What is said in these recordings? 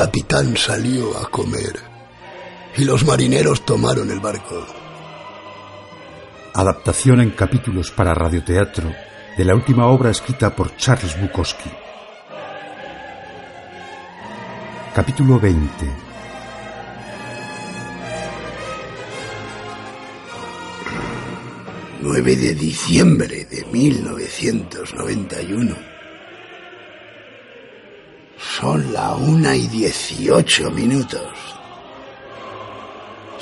El capitán salió a comer y los marineros tomaron el barco. Adaptación en capítulos para radioteatro de la última obra escrita por Charles Bukowski. Capítulo 20. ...9 de diciembre de 1991. Son la una y dieciocho minutos.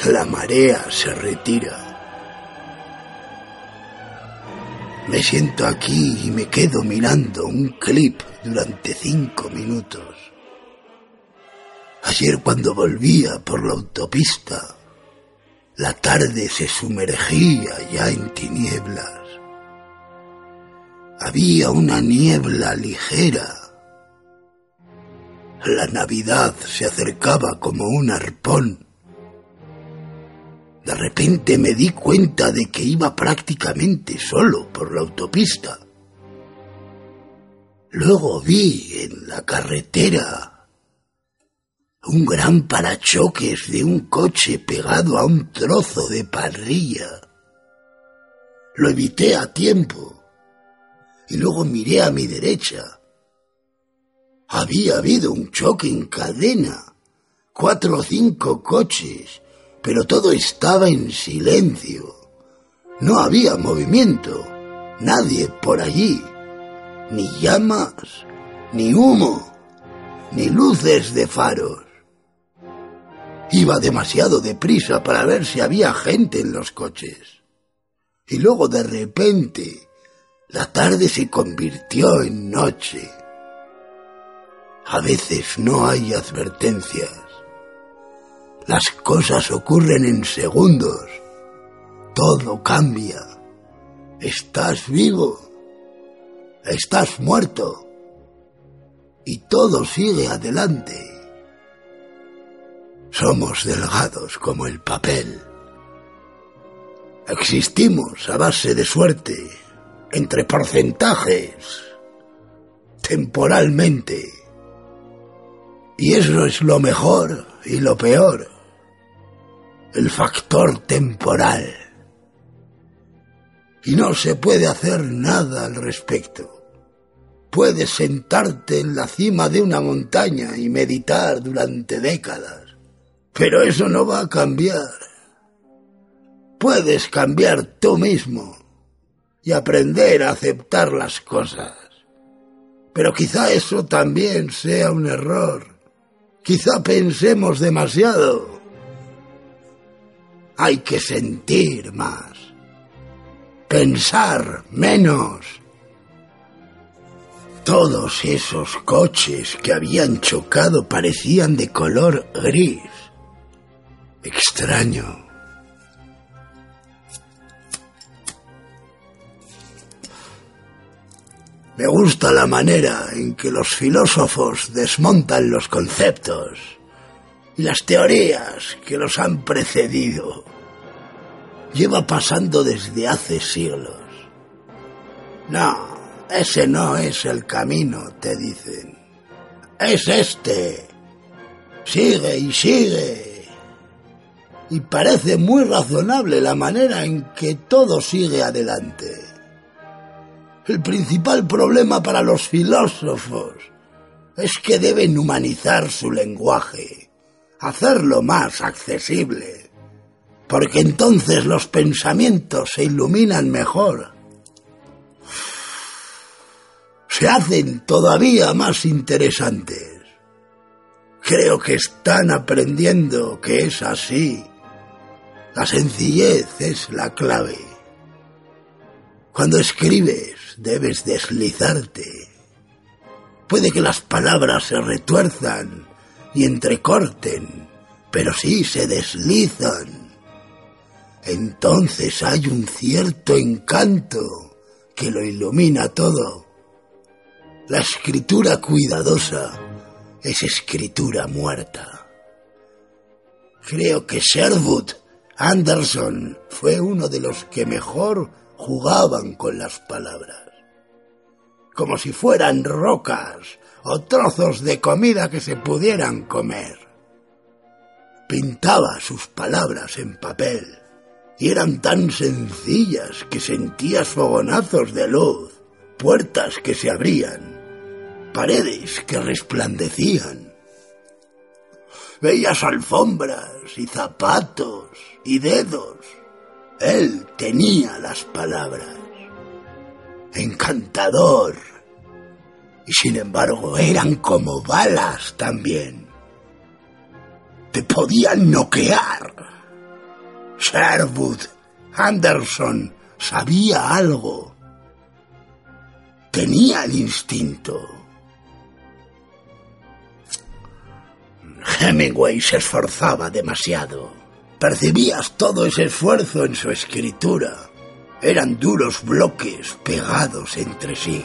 La marea se retira. Me siento aquí y me quedo mirando un clip durante cinco minutos. Ayer cuando volvía por la autopista, la tarde se sumergía ya en tinieblas. Había una niebla ligera. La Navidad se acercaba como un arpón. De repente me di cuenta de que iba prácticamente solo por la autopista. Luego vi en la carretera un gran parachoques de un coche pegado a un trozo de parrilla. Lo evité a tiempo y luego miré a mi derecha. Había habido un choque en cadena, cuatro o cinco coches, pero todo estaba en silencio. No había movimiento, nadie por allí, ni llamas, ni humo, ni luces de faros. Iba demasiado deprisa para ver si había gente en los coches. Y luego de repente la tarde se convirtió en noche. A veces no hay advertencias. Las cosas ocurren en segundos. Todo cambia. Estás vivo. Estás muerto. Y todo sigue adelante. Somos delgados como el papel. Existimos a base de suerte, entre porcentajes, temporalmente. Y eso es lo mejor y lo peor. El factor temporal. Y no se puede hacer nada al respecto. Puedes sentarte en la cima de una montaña y meditar durante décadas pero eso no va a cambiar. Puedes cambiar tú mismo y aprender a aceptar las cosas. Pero quizá eso también sea un error. Quizá pensemos demasiado. Hay que sentir más. Pensar menos. Todos esos coches que habían chocado parecían de color gris extraño. Me gusta la manera en que los filósofos desmontan los conceptos y las teorías que los han precedido. Lleva pasando desde hace siglos. No, ese no es el camino, te dicen. Es este. Sigue y sigue y parece muy razonable la manera en que todo sigue adelante. El principal problema para los filósofos es que deben humanizar su lenguaje, hacerlo más accesible, porque entonces los pensamientos se iluminan mejor, se hacen todavía más interesantes. Creo que están aprendiendo que es así la sencillez es la clave. Cuando escribes debes deslizarte. Puede que las palabras se retuerzan y entrecorten, pero sí se deslizan. Entonces hay un cierto encanto que lo ilumina todo. La escritura cuidadosa es escritura muerta. Creo que Sherwood Anderson fue uno de los que mejor jugaban con las palabras. Como si fueran rocas o trozos de comida que se pudieran comer. Pintaba sus palabras en papel y eran tan sencillas que sentías fogonazos de luz, puertas que se abrían, paredes que resplandecían. Veías alfombras y zapatos y dedos. Él tenía las palabras. Encantador. Y sin embargo eran como balas también. Te podían noquear. Sherwood Anderson sabía algo. Tenía el instinto. Hemingway se esforzaba demasiado. Percibías todo ese esfuerzo en su escritura. Eran duros bloques pegados entre sí.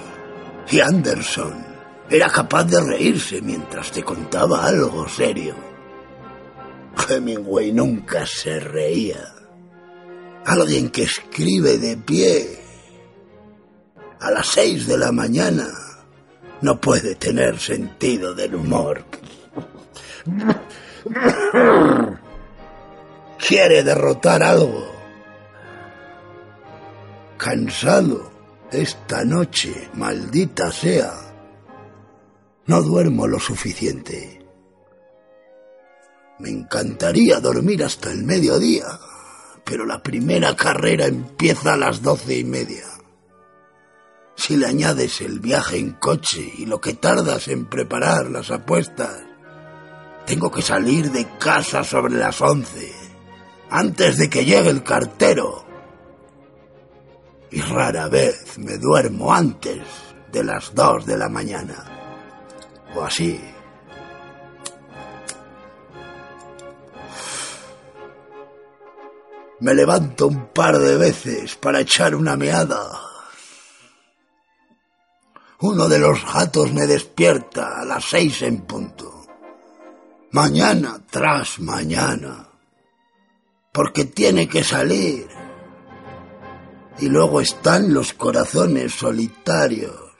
Y Anderson era capaz de reírse mientras te contaba algo serio. Hemingway nunca se reía. Alguien que escribe de pie a las seis de la mañana no puede tener sentido del humor. Quiere derrotar algo. Cansado esta noche, maldita sea. No duermo lo suficiente. Me encantaría dormir hasta el mediodía, pero la primera carrera empieza a las doce y media. Si le añades el viaje en coche y lo que tardas en preparar las apuestas, tengo que salir de casa sobre las once, antes de que llegue el cartero. Y rara vez me duermo antes de las dos de la mañana. O así. Me levanto un par de veces para echar una meada. Uno de los gatos me despierta a las seis en punto. Mañana tras mañana. Porque tiene que salir. Y luego están los corazones solitarios,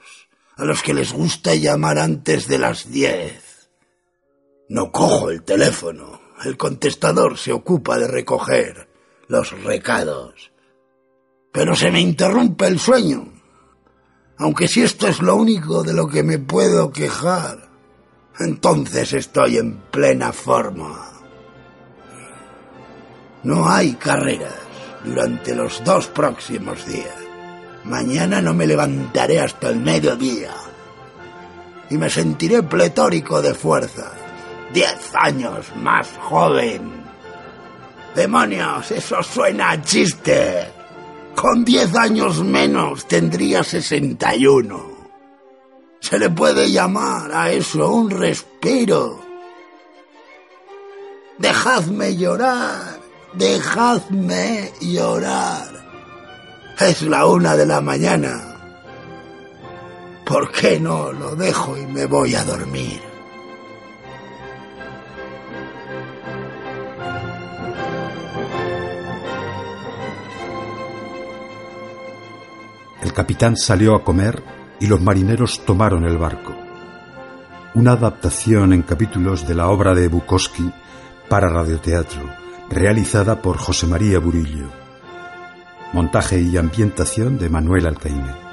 a los que les gusta llamar antes de las diez. No cojo el teléfono. El contestador se ocupa de recoger los recados. Pero se me interrumpe el sueño. Aunque si esto es lo único de lo que me puedo quejar, entonces estoy en plena forma. No hay carreras durante los dos próximos días. Mañana no me levantaré hasta el mediodía y me sentiré pletórico de fuerza. Diez años más joven. ¡Demonios! Eso suena a chiste. Con diez años menos tendría sesenta y uno. Se le puede llamar a eso un respiro. Dejadme llorar, dejadme llorar. Es la una de la mañana. ¿Por qué no lo dejo y me voy a dormir? El capitán salió a comer y los marineros tomaron el barco. Una adaptación en capítulos de la obra de Bukowski para radioteatro, realizada por José María Burillo. Montaje y ambientación de Manuel Alcaine.